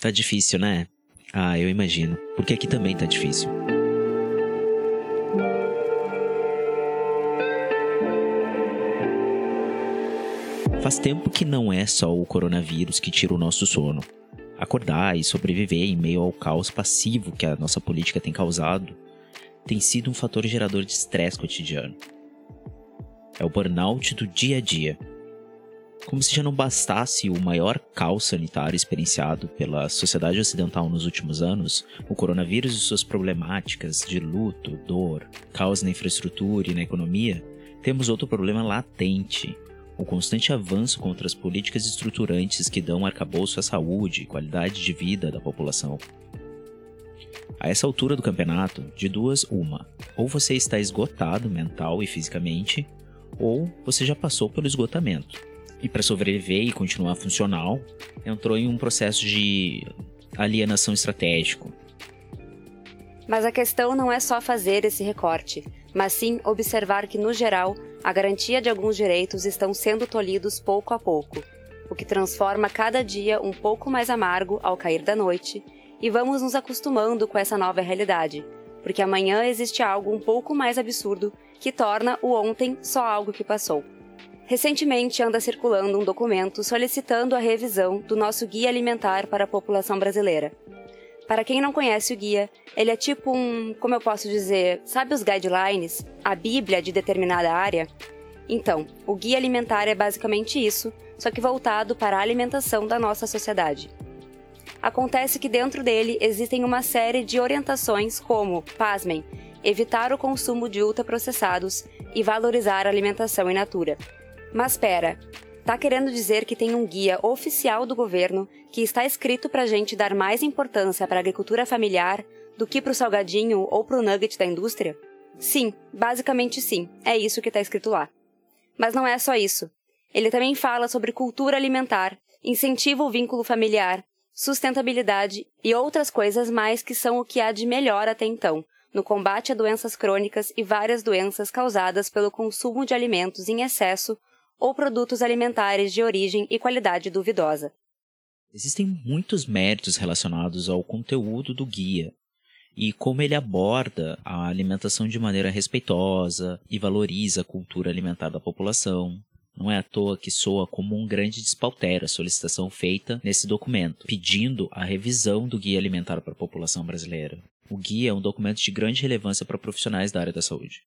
Tá difícil, né? Ah, eu imagino. Porque aqui também tá difícil. Faz tempo que não é só o coronavírus que tira o nosso sono. Acordar e sobreviver em meio ao caos passivo que a nossa política tem causado tem sido um fator gerador de estresse cotidiano. É o burnout do dia a dia. Como se já não bastasse o maior caos sanitário experienciado pela sociedade ocidental nos últimos anos, o coronavírus e suas problemáticas de luto, dor, caos na infraestrutura e na economia, temos outro problema latente, o constante avanço contra as políticas estruturantes que dão arcabouço à saúde e qualidade de vida da população. A essa altura do campeonato, de duas, uma. Ou você está esgotado mental e fisicamente, ou você já passou pelo esgotamento. E para sobreviver e continuar funcional, entrou em um processo de alienação estratégico. Mas a questão não é só fazer esse recorte, mas sim observar que, no geral, a garantia de alguns direitos estão sendo tolhidos pouco a pouco, o que transforma cada dia um pouco mais amargo ao cair da noite, e vamos nos acostumando com essa nova realidade, porque amanhã existe algo um pouco mais absurdo que torna o ontem só algo que passou. Recentemente anda circulando um documento solicitando a revisão do nosso Guia Alimentar para a População Brasileira. Para quem não conhece o guia, ele é tipo um, como eu posso dizer, sabe os guidelines, a bíblia de determinada área? Então, o guia alimentar é basicamente isso, só que voltado para a alimentação da nossa sociedade. Acontece que dentro dele existem uma série de orientações como, pasmem, evitar o consumo de ultraprocessados e valorizar a alimentação in natura. Mas pera, tá querendo dizer que tem um guia oficial do governo que está escrito pra gente dar mais importância para a agricultura familiar do que pro salgadinho ou pro nugget da indústria? Sim, basicamente sim, é isso que está escrito lá. Mas não é só isso. Ele também fala sobre cultura alimentar, incentiva o vínculo familiar, sustentabilidade e outras coisas mais que são o que há de melhor até então, no combate a doenças crônicas e várias doenças causadas pelo consumo de alimentos em excesso ou produtos alimentares de origem e qualidade duvidosa. Existem muitos méritos relacionados ao conteúdo do guia e como ele aborda a alimentação de maneira respeitosa e valoriza a cultura alimentar da população. Não é à toa que soa como um grande despautério a solicitação feita nesse documento, pedindo a revisão do Guia Alimentar para a População Brasileira. O guia é um documento de grande relevância para profissionais da área da saúde,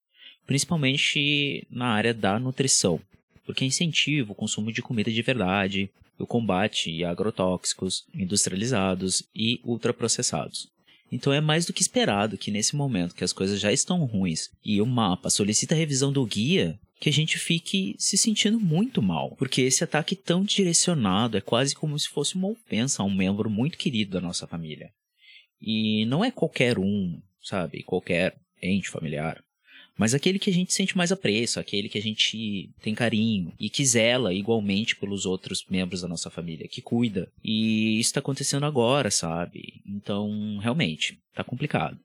principalmente na área da nutrição, porque incentiva o consumo de comida de verdade, o combate a agrotóxicos industrializados e ultraprocessados. Então é mais do que esperado que nesse momento que as coisas já estão ruins e o mapa solicita a revisão do guia, que a gente fique se sentindo muito mal, porque esse ataque tão direcionado é quase como se fosse uma ofensa a um membro muito querido da nossa família. E não é qualquer um, sabe, qualquer ente familiar mas aquele que a gente sente mais apreço, aquele que a gente tem carinho e que zela igualmente pelos outros membros da nossa família, que cuida. E isso está acontecendo agora, sabe? Então, realmente, tá complicado.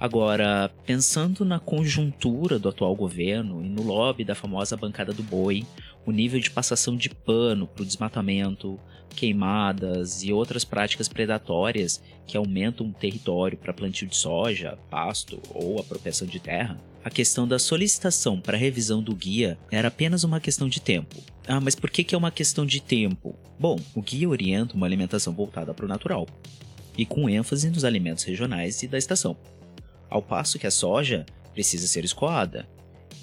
Agora, pensando na conjuntura do atual governo e no lobby da famosa bancada do boi, o nível de passação de pano para o desmatamento, queimadas e outras práticas predatórias que aumentam o território para plantio de soja, pasto ou apropriação de terra, a questão da solicitação para revisão do guia era apenas uma questão de tempo. Ah, mas por que, que é uma questão de tempo? Bom, o guia orienta uma alimentação voltada para o natural e com ênfase nos alimentos regionais e da estação ao passo que a soja precisa ser escoada.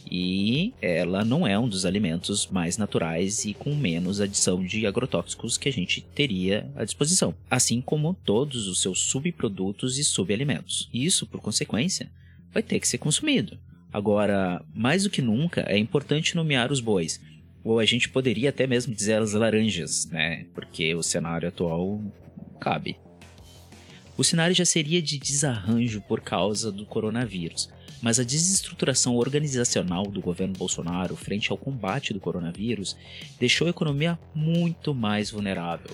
E ela não é um dos alimentos mais naturais e com menos adição de agrotóxicos que a gente teria à disposição, assim como todos os seus subprodutos e subalimentos. Isso, por consequência, vai ter que ser consumido. Agora, mais do que nunca, é importante nomear os bois, ou a gente poderia até mesmo dizer as laranjas, né? Porque o cenário atual cabe. O cenário já seria de desarranjo por causa do coronavírus, mas a desestruturação organizacional do governo Bolsonaro frente ao combate do coronavírus deixou a economia muito mais vulnerável.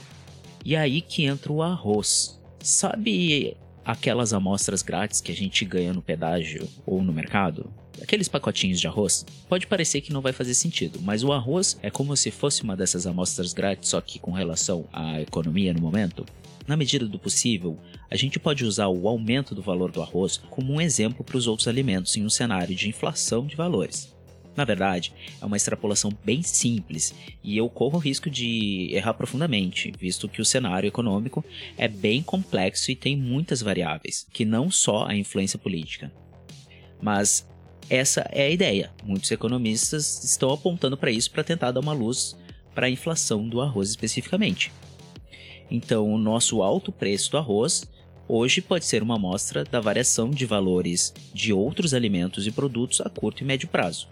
E aí que entra o arroz. Sabe aquelas amostras grátis que a gente ganha no pedágio ou no mercado, aqueles pacotinhos de arroz, pode parecer que não vai fazer sentido, mas o arroz é como se fosse uma dessas amostras grátis, só que com relação à economia no momento. Na medida do possível, a gente pode usar o aumento do valor do arroz como um exemplo para os outros alimentos em um cenário de inflação de valores. Na verdade, é uma extrapolação bem simples e eu corro o risco de errar profundamente, visto que o cenário econômico é bem complexo e tem muitas variáveis, que não só a influência política. Mas essa é a ideia. Muitos economistas estão apontando para isso para tentar dar uma luz para a inflação do arroz especificamente. Então, o nosso alto preço do arroz hoje pode ser uma amostra da variação de valores de outros alimentos e produtos a curto e médio prazo.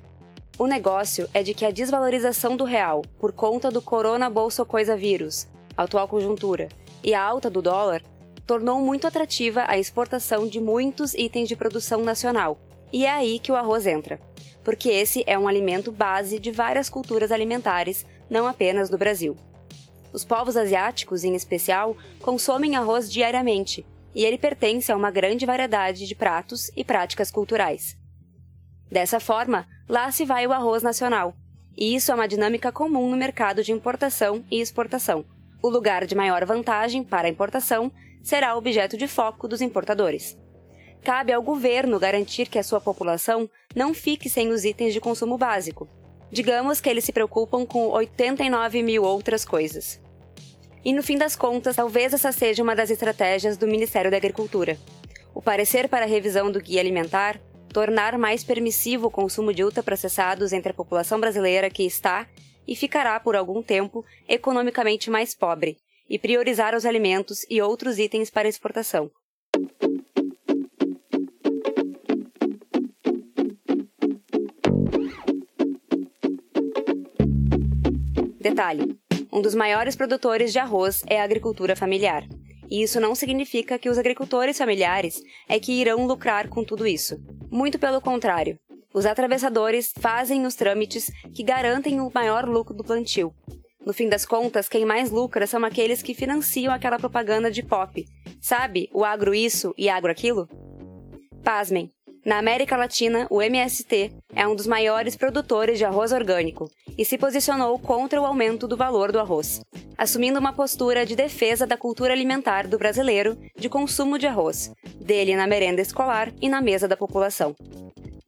O negócio é de que a desvalorização do real, por conta do corona bolso coisa vírus, atual conjuntura, e a alta do dólar, tornou muito atrativa a exportação de muitos itens de produção nacional. E é aí que o arroz entra, porque esse é um alimento base de várias culturas alimentares, não apenas do Brasil. Os povos asiáticos, em especial, consomem arroz diariamente, e ele pertence a uma grande variedade de pratos e práticas culturais. Dessa forma, lá se vai o arroz nacional. E isso é uma dinâmica comum no mercado de importação e exportação. O lugar de maior vantagem para a importação será objeto de foco dos importadores. Cabe ao governo garantir que a sua população não fique sem os itens de consumo básico. Digamos que eles se preocupam com 89 mil outras coisas. E no fim das contas, talvez essa seja uma das estratégias do Ministério da Agricultura. O parecer para a revisão do Guia Alimentar tornar mais permissivo o consumo de ultraprocessados entre a população brasileira que está e ficará por algum tempo economicamente mais pobre, e priorizar os alimentos e outros itens para exportação. Detalhe: um dos maiores produtores de arroz é a agricultura familiar. E isso não significa que os agricultores familiares é que irão lucrar com tudo isso. Muito pelo contrário. Os atravessadores fazem os trâmites que garantem o maior lucro do plantio. No fim das contas, quem mais lucra são aqueles que financiam aquela propaganda de pop. Sabe, o agro isso e agro aquilo? Pasmem, na América Latina, o MST é um dos maiores produtores de arroz orgânico e se posicionou contra o aumento do valor do arroz, assumindo uma postura de defesa da cultura alimentar do brasileiro de consumo de arroz, dele na merenda escolar e na mesa da população.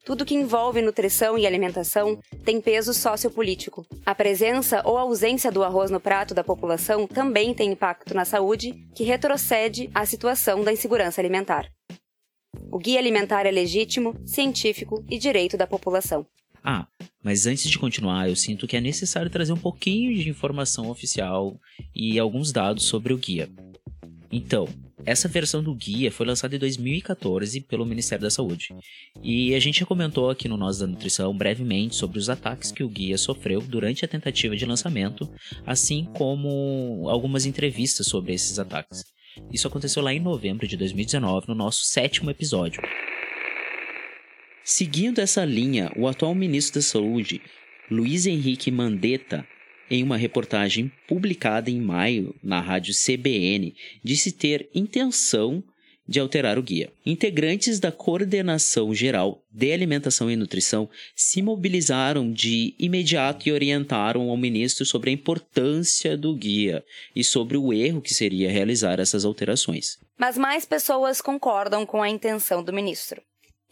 Tudo que envolve nutrição e alimentação tem peso sociopolítico. A presença ou ausência do arroz no prato da população também tem impacto na saúde, que retrocede à situação da insegurança alimentar. O guia alimentar é legítimo, científico e direito da população. Ah, mas antes de continuar, eu sinto que é necessário trazer um pouquinho de informação oficial e alguns dados sobre o guia. Então, essa versão do guia foi lançada em 2014 pelo Ministério da Saúde. E a gente já comentou aqui no Nós da Nutrição brevemente sobre os ataques que o guia sofreu durante a tentativa de lançamento, assim como algumas entrevistas sobre esses ataques. Isso aconteceu lá em novembro de 2019, no nosso sétimo episódio. Seguindo essa linha, o atual ministro da Saúde, Luiz Henrique Mandetta, em uma reportagem publicada em maio na rádio CBN, disse ter intenção de alterar o guia. Integrantes da Coordenação Geral de Alimentação e Nutrição se mobilizaram de imediato e orientaram ao ministro sobre a importância do guia e sobre o erro que seria realizar essas alterações. Mas mais pessoas concordam com a intenção do ministro.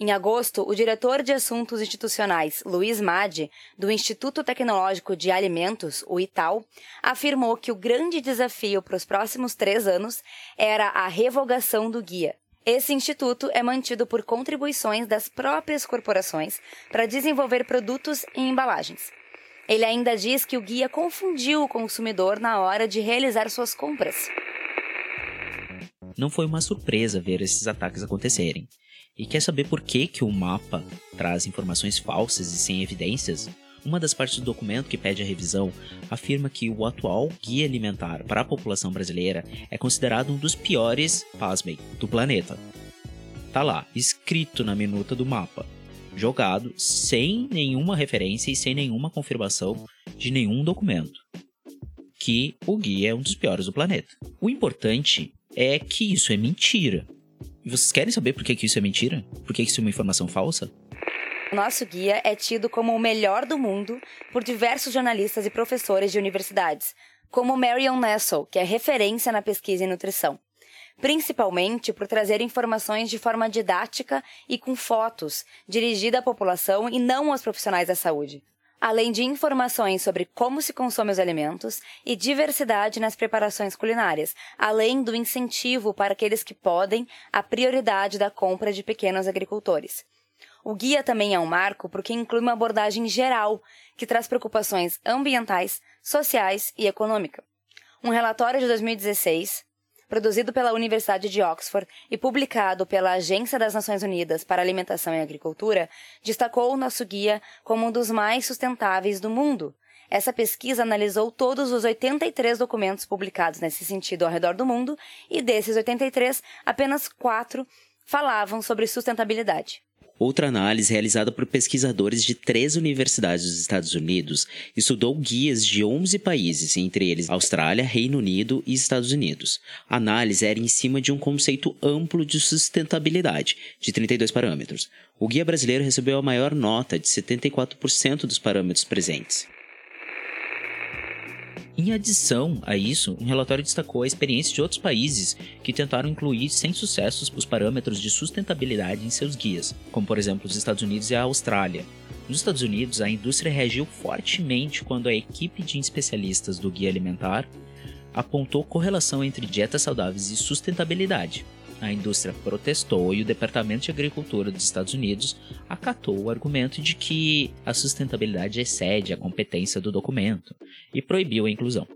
Em agosto, o diretor de Assuntos Institucionais, Luiz Madi, do Instituto Tecnológico de Alimentos, o ITAL, afirmou que o grande desafio para os próximos três anos era a revogação do guia. Esse instituto é mantido por contribuições das próprias corporações para desenvolver produtos e embalagens. Ele ainda diz que o guia confundiu o consumidor na hora de realizar suas compras. Não foi uma surpresa ver esses ataques acontecerem. E quer saber por que, que o mapa traz informações falsas e sem evidências? Uma das partes do documento que pede a revisão afirma que o atual guia alimentar para a população brasileira é considerado um dos piores, pasmem, do planeta. Tá lá, escrito na minuta do mapa, jogado sem nenhuma referência e sem nenhuma confirmação de nenhum documento, que o guia é um dos piores do planeta. O importante é que isso é mentira E vocês querem saber por que, que isso é mentira? Por que, que isso é uma informação falsa? Nosso guia é tido como o melhor do mundo por diversos jornalistas e professores de universidades, como Marion Nessel, que é referência na pesquisa em nutrição. Principalmente por trazer informações de forma didática e com fotos, dirigida à população e não aos profissionais da saúde. Além de informações sobre como se consome os alimentos e diversidade nas preparações culinárias, além do incentivo para aqueles que podem a prioridade da compra de pequenos agricultores. O guia também é um marco porque inclui uma abordagem geral que traz preocupações ambientais, sociais e econômica. Um relatório de 2016, produzido pela Universidade de Oxford e publicado pela Agência das Nações Unidas para Alimentação e Agricultura, destacou o nosso guia como um dos mais sustentáveis do mundo. Essa pesquisa analisou todos os 83 documentos publicados nesse sentido ao redor do mundo e desses 83, apenas quatro falavam sobre sustentabilidade. Outra análise realizada por pesquisadores de três universidades dos Estados Unidos estudou guias de 11 países, entre eles Austrália, Reino Unido e Estados Unidos. A análise era em cima de um conceito amplo de sustentabilidade, de 32 parâmetros. O guia brasileiro recebeu a maior nota, de 74% dos parâmetros presentes. Em adição a isso, um relatório destacou a experiência de outros países que tentaram incluir sem sucesso os parâmetros de sustentabilidade em seus guias, como por exemplo os Estados Unidos e a Austrália. Nos Estados Unidos, a indústria reagiu fortemente quando a equipe de especialistas do guia alimentar apontou correlação entre dietas saudáveis e sustentabilidade, a indústria protestou e o Departamento de Agricultura dos Estados Unidos acatou o argumento de que a sustentabilidade excede a competência do documento e proibiu a inclusão.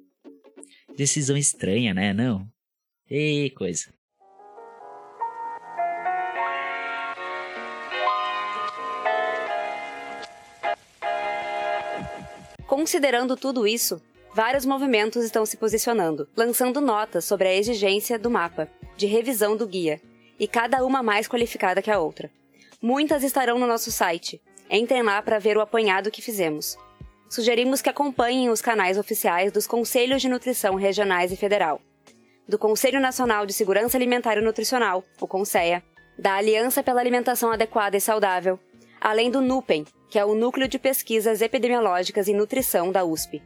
Decisão estranha, né? Não? Ei, coisa. Considerando tudo isso, vários movimentos estão se posicionando, lançando notas sobre a exigência do mapa, de revisão do guia, e cada uma mais qualificada que a outra. Muitas estarão no nosso site. Entrem lá para ver o apanhado que fizemos. Sugerimos que acompanhem os canais oficiais dos Conselhos de Nutrição Regionais e Federal, do Conselho Nacional de Segurança Alimentar e Nutricional, o CONSEA, da Aliança pela Alimentação Adequada e Saudável, além do NUPEM, que é o Núcleo de Pesquisas Epidemiológicas em Nutrição da USP.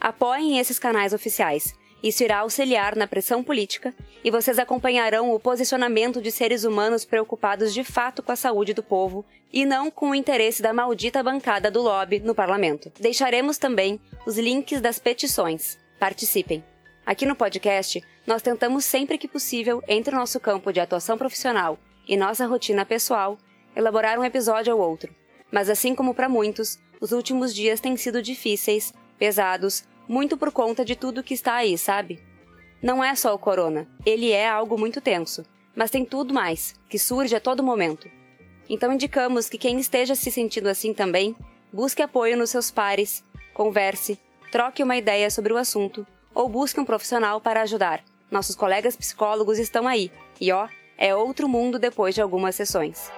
Apoiem esses canais oficiais. Isso irá auxiliar na pressão política e vocês acompanharão o posicionamento de seres humanos preocupados de fato com a saúde do povo e não com o interesse da maldita bancada do lobby no parlamento. Deixaremos também os links das petições. Participem! Aqui no podcast, nós tentamos sempre que possível, entre o nosso campo de atuação profissional e nossa rotina pessoal, elaborar um episódio ou outro. Mas assim como para muitos, os últimos dias têm sido difíceis pesados, muito por conta de tudo que está aí, sabe? Não é só o corona, ele é algo muito tenso, mas tem tudo mais, que surge a todo momento. Então indicamos que quem esteja se sentindo assim também, busque apoio nos seus pares, converse, troque uma ideia sobre o assunto ou busque um profissional para ajudar. Nossos colegas psicólogos estão aí, e ó, é outro mundo depois de algumas sessões.